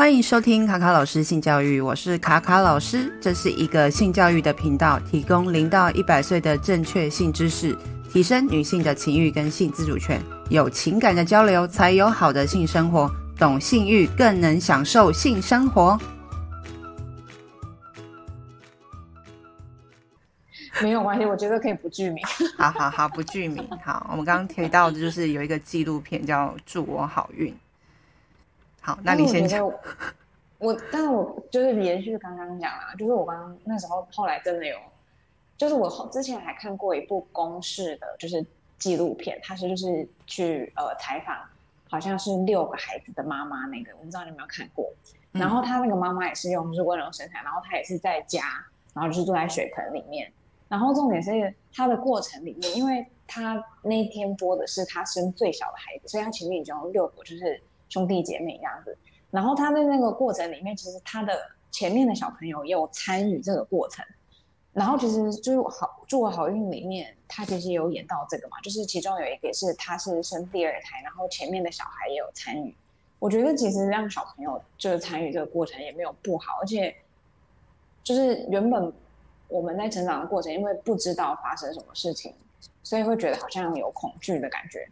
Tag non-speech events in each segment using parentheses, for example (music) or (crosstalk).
欢迎收听卡卡老师性教育，我是卡卡老师，这是一个性教育的频道，提供零到一百岁的正确性知识，提升女性的情欲跟性自主权，有情感的交流才有好的性生活，懂性欲更能享受性生活。没有关系，我觉得可以不具名。好好好，不具名。好，我们刚刚提到的就是有一个纪录片叫《祝我好运》。好，那你先讲。我，但是我就是连续刚刚讲啊，就是我刚刚那时候后来真的有，就是我后之前还看过一部公式的，就是纪录片，它是就是去呃采访，好像是六个孩子的妈妈那个，我不知道你有没有看过。然后他那个妈妈也是用就是温柔生产，然后他也是在家，然后就是坐在水盆里面。然后重点是他的过程里面，因为他那天播的是他生最小的孩子，所以他前面已经有六个就是。兄弟姐妹这样子，然后他在那个过程里面，其实他的前面的小朋友也有参与这个过程，然后其实就是好祝我好运里面，他其实有演到这个嘛，就是其中有一个是他是生第二胎，然后前面的小孩也有参与。我觉得其实让小朋友就是参与这个过程也没有不好，而且就是原本我们在成长的过程，因为不知道发生什么事情，所以会觉得好像有恐惧的感觉。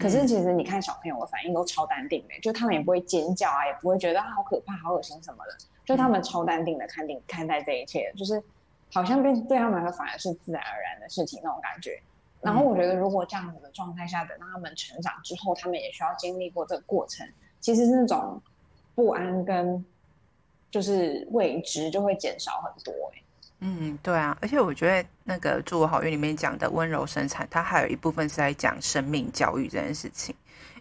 可是其实你看小朋友的反应都超淡定的，就他们也不会尖叫啊，也不会觉得好可怕、好恶心什么的，就他们超淡定的看定看待这一切，就是好像对对他们来说反而是自然而然的事情那种感觉。然后我觉得如果这样子的状态下，等到他们成长之后，他们也需要经历过这个过程，其实那种不安跟就是未知就会减少很多欸。嗯，对啊，而且我觉得那个《祝我好运》里面讲的温柔生产，它还有一部分是在讲生命教育这件事情。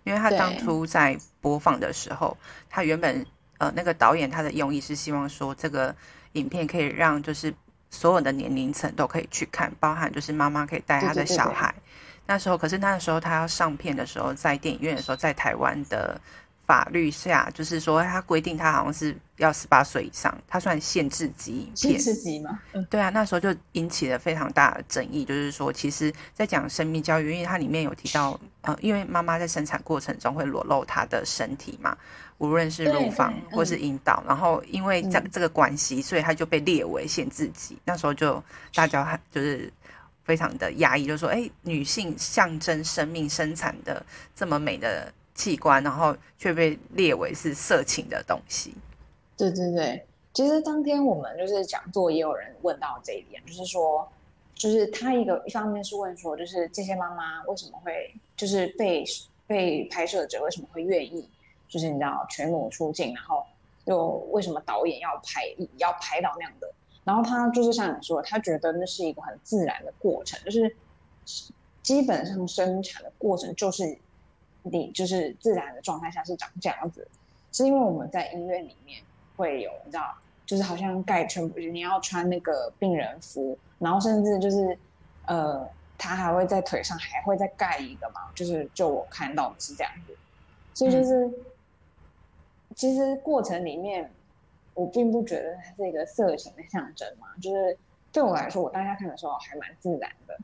因为他当初在播放的时候，他原本呃那个导演他的用意是希望说这个影片可以让就是所有的年龄层都可以去看，包含就是妈妈可以带他的小孩。对对对对。那时候，可是那时候他要上片的时候，在电影院的时候，在台湾的。法律下，就是说，他规定他好像是要十八岁以上，他算限制级影片。限制级吗？嗯，对啊，那时候就引起了非常大的争议。就是说，其实，在讲生命教育，因为它里面有提到，呃，因为妈妈在生产过程中会裸露她的身体嘛，无论是乳房或是阴道，然后因为这这个关系，所以他就被列为限制级。那时候就大家就是非常的压抑，就是说，哎，女性象征生命生产的这么美的。器官，然后却被列为是色情的东西。对对对，其实当天我们就是讲座，也有人问到这一点，就是说，就是他一个一方面是问说，就是这些妈妈为什么会，就是被被拍摄者为什么会愿意，就是你知道全裸出镜，然后又为什么导演要拍要拍到那样的？然后他就是像你说，他觉得那是一个很自然的过程，就是基本上生产的过程就是。你就是自然的状态下是长这样子，是因为我们在医院里面会有，你知道，就是好像盖全部，你要穿那个病人服，然后甚至就是，呃，他还会在腿上还会再盖一个嘛，就是就我看到的是这样子，所以就是，嗯、其实过程里面，我并不觉得它是一个色情的象征嘛，就是对我来说，我当下看的时候还蛮自然的，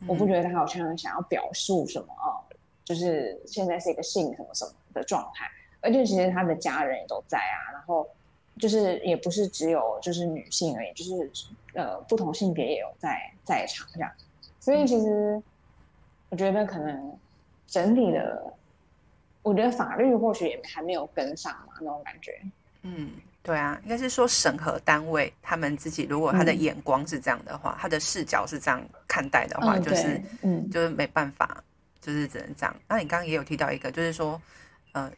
嗯、我不觉得他好像想要表述什么啊。就是现在是一个性什么什么的状态，而且其实他的家人也都在啊，然后就是也不是只有就是女性而已，就是呃不同性别也有在在场这样，所以其实我觉得可能整体的，我觉得法律或许也还没有跟上嘛那种感觉。嗯，对啊，应该是说审核单位他们自己如果他的眼光是这样的话，嗯、他的视角是这样看待的话，嗯、就是嗯就是没办法。就是只能这样。那你刚刚也有提到一个，就是说，呃，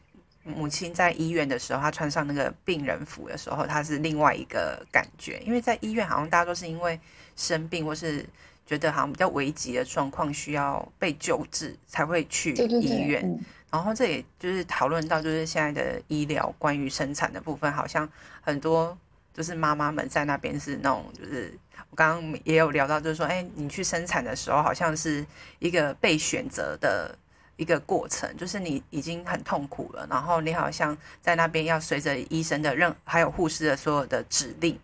母亲在医院的时候，她穿上那个病人服的时候，她是另外一个感觉。因为在医院，好像大家都是因为生病或是觉得好像比较危急的状况需要被救治，才会去医院。对对对，嗯。然后这也就是讨论到，就是现在的医疗关于生产的部分，好像很多就是妈妈们在那边是那种就是。我刚刚也有聊到，就是说，哎，你去生产的时候，好像是一个被选择的一个过程，就是你已经很痛苦了，然后你好像在那边要随着医生的任还有护士的所有的指令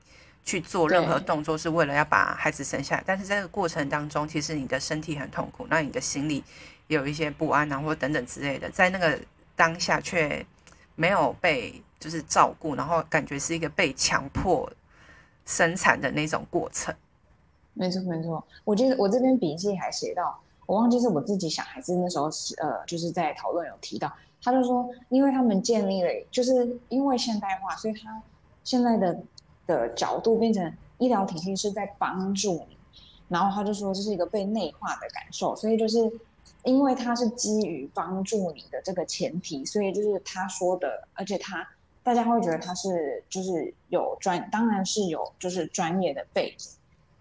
去做任何动作，是为了要把孩子生下来。但是在这个过程当中，其实你的身体很痛苦，那你的心里有一些不安啊，或等等之类的，在那个当下却没有被就是照顾，然后感觉是一个被强迫生产的那种过程。没错没错，我记得我这边笔记还写到，我忘记是我自己想还是那时候是呃就是在讨论有提到，他就说，因为他们建立了，就是因为现代化，所以他现在的的角度变成医疗体系是在帮助你，然后他就说这是一个被内化的感受，所以就是因为他是基于帮助你的这个前提，所以就是他说的，而且他大家会觉得他是就是有专，当然是有就是专业的背景。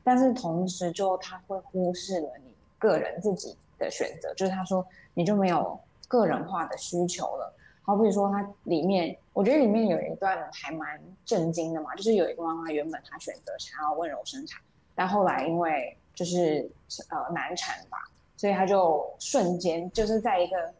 但是同时，就他会忽视了你个人自己的选择，就是他说你就没有个人化的需求了。好比说，他里面我觉得里面有一段还蛮震惊的嘛，就是有一个妈妈原本她选择想要温柔生产，但后来因为就是呃难产吧，所以她就瞬间就是在一个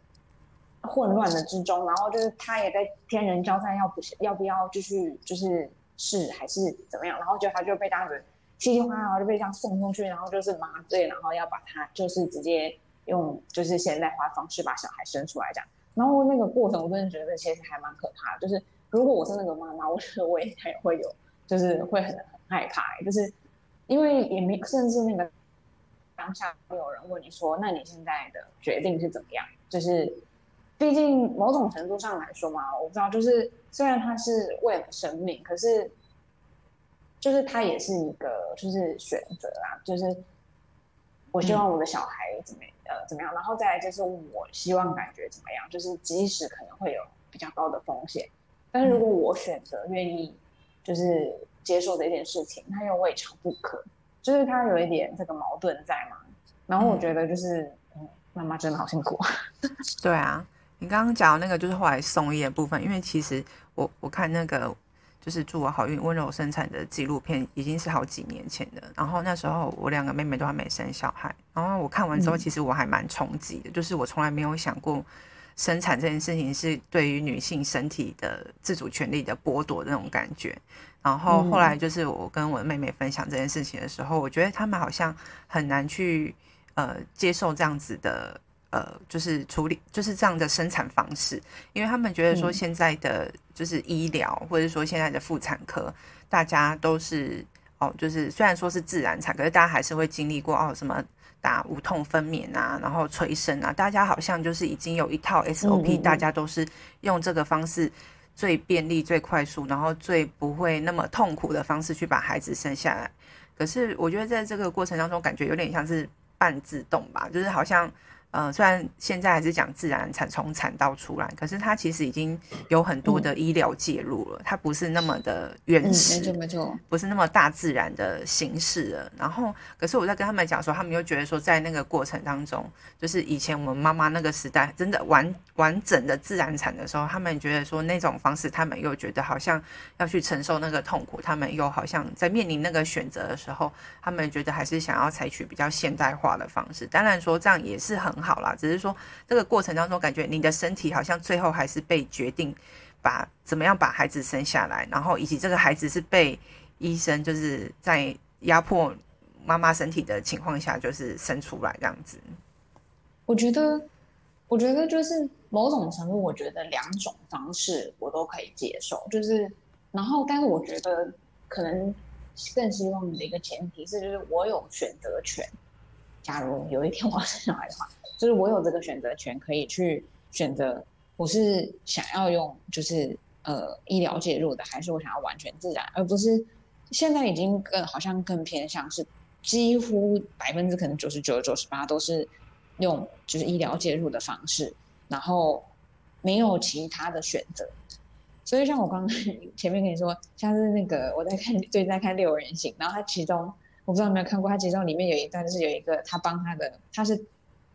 混乱的之中，然后就是他也在天人交战，要不要不要继续就是试还是怎么样，然后就他就被当时。稀里哗啦就被这样送出去，然后就是麻醉，然后要把他就是直接用就是现代化方式把小孩生出来这样。然后那个过程我真的觉得其实还蛮可怕的，就是如果我是那个妈妈，我觉得我也也会有，就是会很很害怕，就是因为也没甚至那个当下会有人问你说，那你现在的决定是怎么样？就是毕竟某种程度上来说嘛，我不知道，就是虽然他是为了生命，可是。就是他也是一个，就是选择啊。就是我希望我的小孩怎么、嗯、呃怎么样，然后再来就是我希望感觉怎么样。就是即使可能会有比较高的风险，但是如果我选择愿意，就是接受这件事情，他又未尝不可。就是他有一点这个矛盾在嘛。然后我觉得就是，嗯，妈妈真的好辛苦。(laughs) 对啊，你刚刚讲的那个就是后来送医的部分，因为其实我我看那个。就是祝我好运温柔生产的纪录片，已经是好几年前的。然后那时候我两个妹妹都还没生小孩。然后我看完之后，其实我还蛮冲击的。嗯、就是我从来没有想过，生产这件事情是对于女性身体的自主权利的剥夺的那种感觉。然后后来就是我跟我妹妹分享这件事情的时候，我觉得他们好像很难去呃接受这样子的。呃，就是处理就是这样的生产方式，因为他们觉得说现在的就是医疗，嗯、或者说现在的妇产科，大家都是哦，就是虽然说是自然产，可是大家还是会经历过哦什么打无痛分娩啊，然后催生啊，大家好像就是已经有一套 SOP，、嗯、大家都是用这个方式最便利、最快速，然后最不会那么痛苦的方式去把孩子生下来。可是我觉得在这个过程当中，感觉有点像是半自动吧，就是好像。呃，虽然现在还是讲自然产，从产道出来，可是它其实已经有很多的医疗介入了，嗯、它不是那么的原始，嗯、没错没错，不是那么大自然的形式了。然后，可是我在跟他们讲说，他们又觉得说，在那个过程当中，就是以前我们妈妈那个时代，真的完完整的自然产的时候，他们觉得说那种方式，他们又觉得好像要去承受那个痛苦，他们又好像在面临那个选择的时候，他们觉得还是想要采取比较现代化的方式。当然说这样也是很。好啦，只是说这个过程当中，感觉你的身体好像最后还是被决定把怎么样把孩子生下来，然后以及这个孩子是被医生就是在压迫妈妈身体的情况下就是生出来这样子。我觉得，我觉得就是某种程度，我觉得两种方式我都可以接受，就是然后，但是我觉得可能更希望你的一个前提是，就是我有选择权。假如有一天我要生小孩的话。就是我有这个选择权，可以去选择我是想要用就是呃医疗介入的，还是我想要完全自然，而不是现在已经更好像更偏向是几乎百分之可能九十九九十八都是用就是医疗介入的方式，然后没有其他的选择。所以像我刚刚 (laughs) 前面跟你说，像是那个我在看最近在看六人行，然后他其中我不知道有没有看过，他其中里面有一段就是有一个他帮他的他是。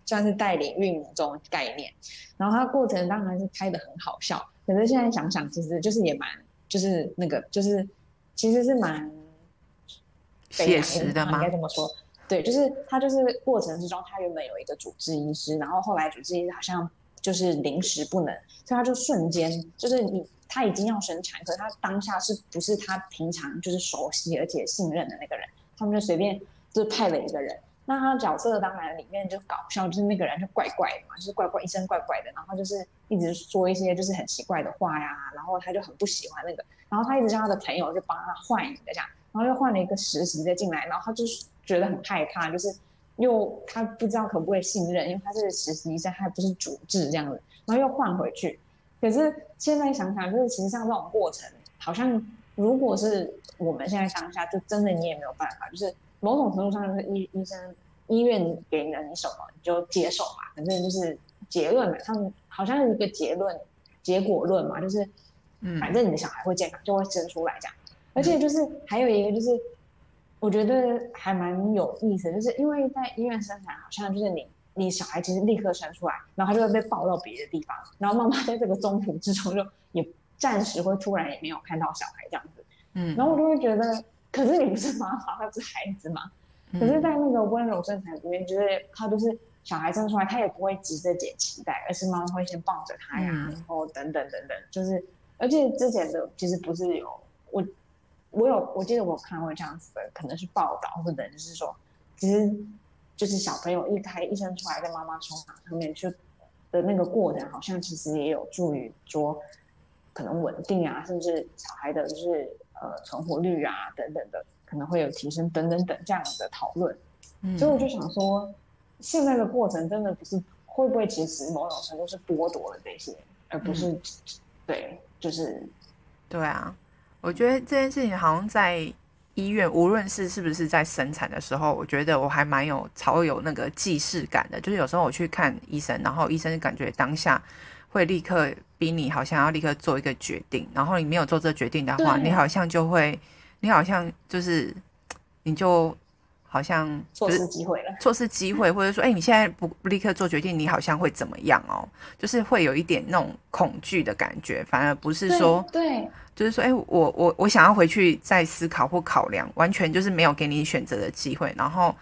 算是带领孕母这种概念，然后他过程当然是拍的很好笑，可是现在想想，其实就是也蛮，就是那个，就是其实是蛮写实的吗，应该这么说。对，就是他就是过程之中，他原本有一个主治医师，然后后来主治医师好像就是临时不能，所以他就瞬间就是你他已经要生产，可是他当下是不是他平常就是熟悉而且信任的那个人，他们就随便就派了一个人。那他角色当然里面就搞笑，就是那个人就怪怪的嘛，就是怪怪一身怪怪的，然后就是一直说一些就是很奇怪的话呀，然后他就很不喜欢那个，然后他一直叫他的朋友就帮他换一个这样，然后又换了一个实习的进来，然后他就是觉得很害怕，就是又他不知道可不可以信任，因为他是实习生，他还不是主治这样子，然后又换回去。可是现在想想，就是其实像这种过程，好像如果是我们现在当下，就真的你也没有办法，就是。某种程度上，就是医医生医院给了你什么，你就接受嘛。反正就是结论嘛，他们好像是一个结论结果论嘛，就是，反正你的小孩会健康，就会生出来这样。而且就是还有一个就是，我觉得还蛮有意思，就是因为在医院生产，好像就是你你小孩其实立刻生出来，然后他就会被抱到别的地方，然后妈妈在这个中途之中就也暂时会突然也没有看到小孩这样子。嗯，然后我就会觉得。可是你不是妈妈，他不是孩子嘛？可是，在那个温柔生产里面，就是他就是小孩生出来，他也不会急着解脐带，而是妈妈会先抱着他呀，然后等等等等，就是而且之前的其实不是有我，我有我记得我看过这样子的，可能是报道或者就是说，其实就是小朋友一胎一生出来，在妈妈胸膛上面去的那个过程，好像其实也有助于说可能稳定啊，甚至小孩的就是。呃，存活率啊，等等的，可能会有提升，等等等这样的讨论。嗯，所以我就想说，现在的过程真的不是会不会其实某种程度是剥夺了这些，而不是、嗯、对，就是对啊。我觉得这件事情好像在医院，无论是是不是在生产的时候，我觉得我还蛮有超有那个既视感的。就是有时候我去看医生，然后医生感觉当下。会立刻逼你，好像要立刻做一个决定，然后你没有做这决定的话，你好像就会，你好像就是，你就好像错失机会了，错失机会，或者说，哎，你现在不不立刻做决定，你好像会怎么样哦？就是会有一点那种恐惧的感觉，反而不是说，对，就是说，哎，我我我想要回去再思考或考量，完全就是没有给你选择的机会，然后。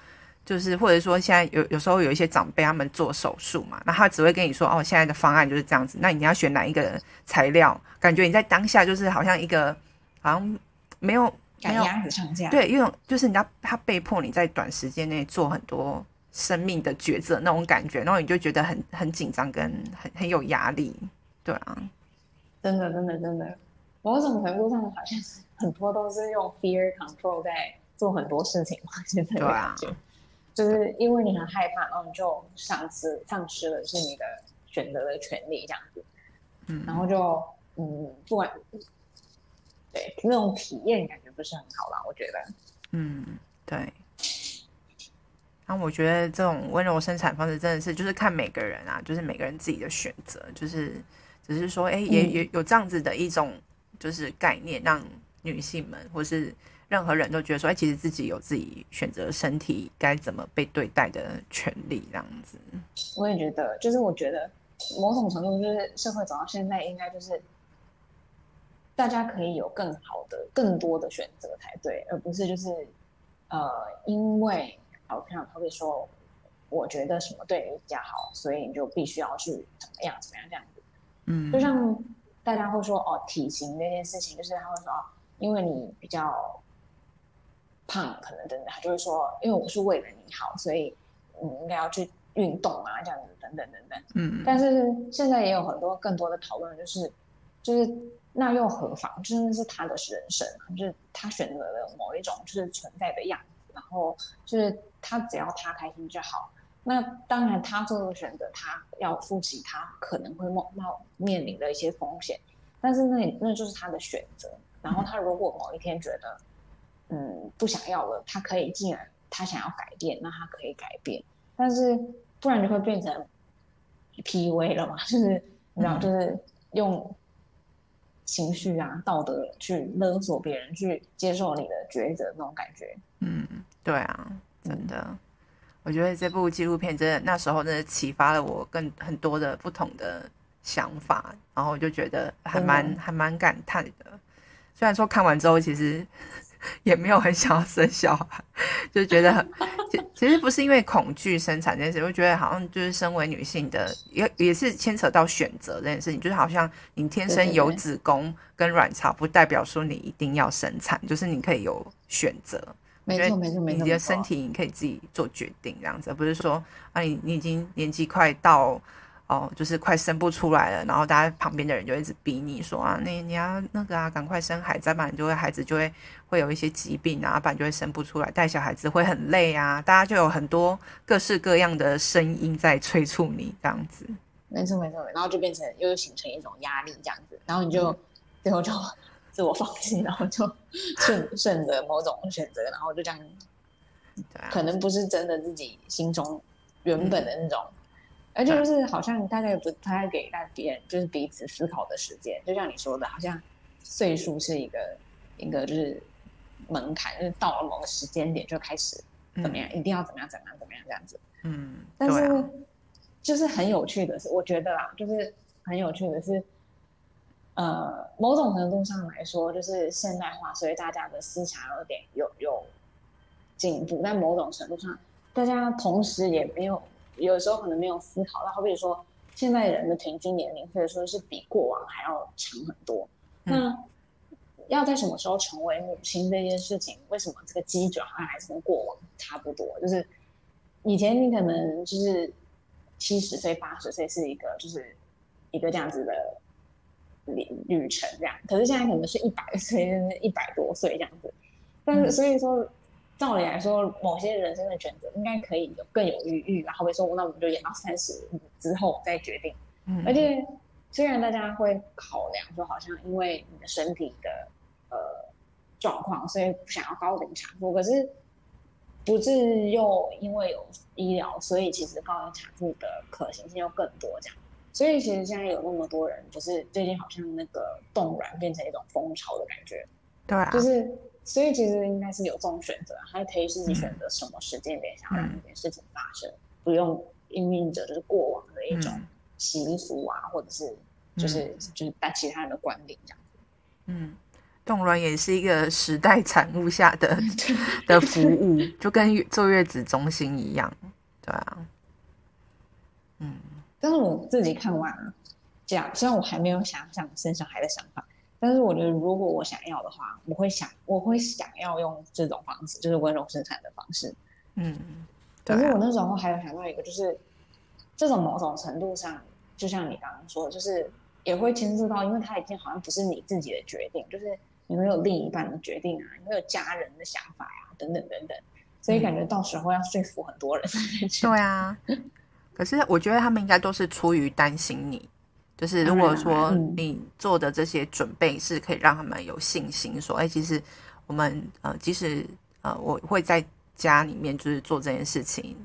就是，或者说现在有有时候有一些长辈他们做手术嘛，那他只会跟你说哦，现在的方案就是这样子，那你要选哪一个材料？感觉你在当下就是好像一个好像没有赶鸭子上架，对，因为就是你要他被迫你在短时间内做很多生命的抉择那种感觉，然后你就觉得很很紧张跟很很有压力，对啊，真的真的真的，某种程度上好像是很多都是用 fear control 在做很多事情嘛，现在对啊。就是因为你很害怕，然后你就丧失丧失了是你的选择的权利，这样子，嗯，然后就嗯，不管对那种体验感觉不是很好啦，我觉得，嗯，对。然后我觉得这种温柔生产方式真的是，就是看每个人啊，就是每个人自己的选择，就是只是说，哎，也也有这样子的一种就是概念，让女性们或是。任何人都觉得说，哎，其实自己有自己选择身体该怎么被对待的权利，这样子。我也觉得，就是我觉得某种程度，就是社会走到现在，应该就是大家可以有更好的、更多的选择才对，而不是就是呃，因为好像他会说，我觉得什么对你比较好，所以你就必须要去怎么样怎么样这样子。嗯，就像大家会说哦，体型那件事情，就是他会说哦，因为你比较。胖可能等等，他就会说，因为我是为了你好，所以你应该要去运动啊，这样子等等等等。嗯，但是现在也有很多更多的讨论，就是就是那又何妨？真的是他的人生，就是他选择了某一种就是存在的样子，然后就是他只要他开心就好。那当然，他做的选择，他要负起他可能会冒冒面临的一些风险，但是那那就是他的选择。然后他如果某一天觉得。嗯，不想要了，他可以，既然他想要改变，那他可以改变，但是不然就会变成 PUA 了嘛，就是你知道，就是用情绪啊、道德去勒索别人，去接受你的抉择那种感觉。嗯，对啊，真的，嗯、我觉得这部纪录片真的那时候真的启发了我更很多的不同的想法，然后我就觉得还蛮、嗯、还蛮感叹的。虽然说看完之后，其实。也没有很想要生小孩，就觉得很，其其实不是因为恐惧生产这件事，我觉得好像就是身为女性的，也也是牵扯到选择这件事情，就是好像你天生有子宫跟卵巢，不代表说你一定要生产，就是你可以有选择，没错没错没错，你的身体你可以自己做决定，这样子，而不是说啊，你你已经年纪快到。哦，就是快生不出来了，然后大家旁边的人就一直逼你说啊，你你要那个啊，赶快生孩子，不然就会孩子就会会有一些疾病啊，不然就会生不出来，带小孩子会很累啊，大家就有很多各式各样的声音在催促你这样子。没错没错，然后就变成又形成一种压力这样子，然后你就、嗯、(laughs) 最后就 (laughs) 自我放弃，然后就顺顺着某种选择，然后就这样，对啊，可能不是真的自己心中原本的那种。嗯而且就是好像大家也不太给大别人就是彼此思考的时间，就像你说的，好像岁数是一个一个就是门槛，就是到了某个时间点就开始怎么样，嗯、一定要怎么样怎么样怎么样这样子。嗯，但是、啊、就是很有趣的是，我觉得啦，就是很有趣的是，呃，某种程度上来说，就是现代化，所以大家的思想有点有有进步，但某种程度上，大家同时也没有。有时候可能没有思考到，好比说，现在人的平均年龄或者说是比过往还要长很多。嗯、那要在什么时候成为母亲这件事情，为什么这个基准好像还是跟过往差不多？就是以前你可能就是七十岁、八十岁是一个就是一个这样子的旅旅程这样，可是现在可能是一百岁、一百多岁这样子。但是所以说。嗯照理来说，某些人生的选择应该可以有更有余裕，然后比如说，那我们就演到三十五之后再决定。嗯，而且虽然大家会考量说，好像因为你的身体的呃状况，所以不想要高龄产妇，可是不是又因为有医疗，所以其实高龄产妇的可行性又更多这样。所以其实现在有那么多人，就是最近好像那个冻卵变成一种风潮的感觉。对啊，就是。所以其实应该是有这种选择，还可以自己选择什么时间点想要让这件事情发生，嗯、不用因应着就是过往的一种习俗啊，嗯、或者是就是、嗯、就是带其他人的观点这样子。嗯，冻卵也是一个时代产物下的 (laughs) 的服务，就跟坐月子中心一样，对啊。嗯，但是我自己看完了，这样虽然我还没有想想生小孩的想法。但是我觉得，如果我想要的话，我会想，我会想要用这种方式，就是温柔生产的方式。嗯，可是我那时候还有想到一个，就是这种某种程度上，就像你刚刚说的，就是也会牵涉到，因为它已经好像不是你自己的决定，就是你会有另一半的决定啊，你会有家人的想法呀、啊，等等等等，所以感觉到时候要说服很多人。嗯、(laughs) 对啊，可是我觉得他们应该都是出于担心你。就是如果说你做的这些准备是可以让他们有信心，说，哎，其实我们呃，即使呃，我会在家里面就是做这件事情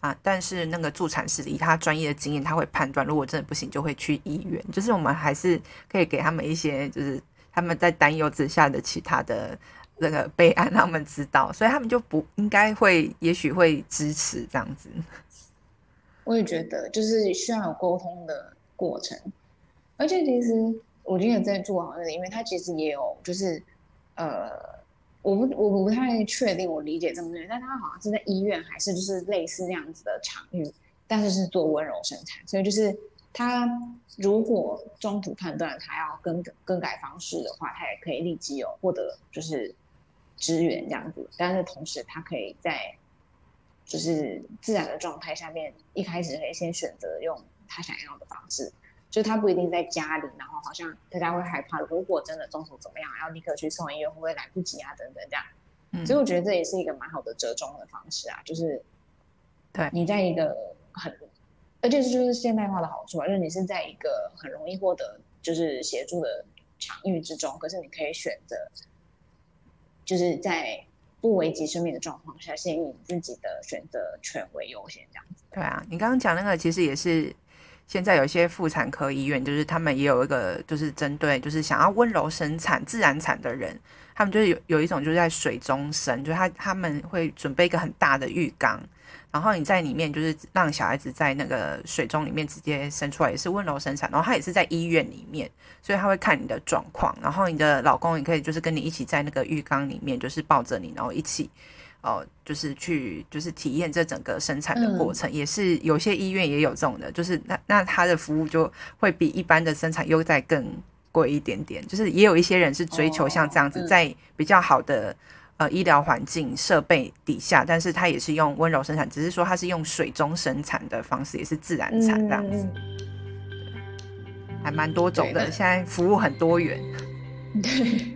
啊，但是那个助产师以他专业的经验，他会判断，如果真的不行，就会去医院。就是我们还是可以给他们一些，就是他们在担忧之下的其他的那个备案，让他们知道，所以他们就不应该会，也许会支持这样子。我也觉得，就是需要有沟通的。过程，而且其实我今天在做好像里面，它其实也有，就是呃，我不我不太确定我理解这么对，但它好像是在医院还是就是类似那样子的场域，但是是做温柔生产，所以就是他如果中途判断他要更更改方式的话，他也可以立即有获得就是支援这样子，但是同时他可以在就是自然的状态下面，一开始可以先选择用。他想要的方式，就他不一定在家里，然后好像大家会害怕，如果真的中暑怎么样，要立刻去送医院，会不会来不及啊？等等这样。嗯，所以我觉得这也是一个蛮好的折中的方式啊，就是，对，你在一个很，而且这就是现代化的好处啊，就是你是在一个很容易获得就是协助的场域之中，可是你可以选择，就是在不危及生命的状况下，先以自己的选择权为优先，这样子。对啊，你刚刚讲那个其实也是。现在有一些妇产科医院，就是他们也有一个，就是针对就是想要温柔生产、自然产的人，他们就是有有一种就是在水中生，就是他他们会准备一个很大的浴缸，然后你在里面就是让小孩子在那个水中里面直接生出来，也是温柔生产，然后他也是在医院里面，所以他会看你的状况，然后你的老公也可以就是跟你一起在那个浴缸里面，就是抱着你，然后一起。哦，就是去，就是体验这整个生产的过程，嗯、也是有些医院也有这种的，就是那那他的服务就会比一般的生产又再更贵一点点，就是也有一些人是追求像这样子，在比较好的呃医疗环境设备底下，但是他也是用温柔生产，只是说他是用水中生产的方式，也是自然产这样子，嗯、还蛮多种的。现在服务很多元，(laughs) 对，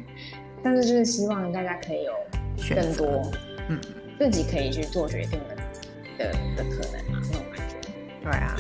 但是就是希望大家可以有更多，嗯，自己可以去做决定的的的可能嘛，那种感觉，对啊。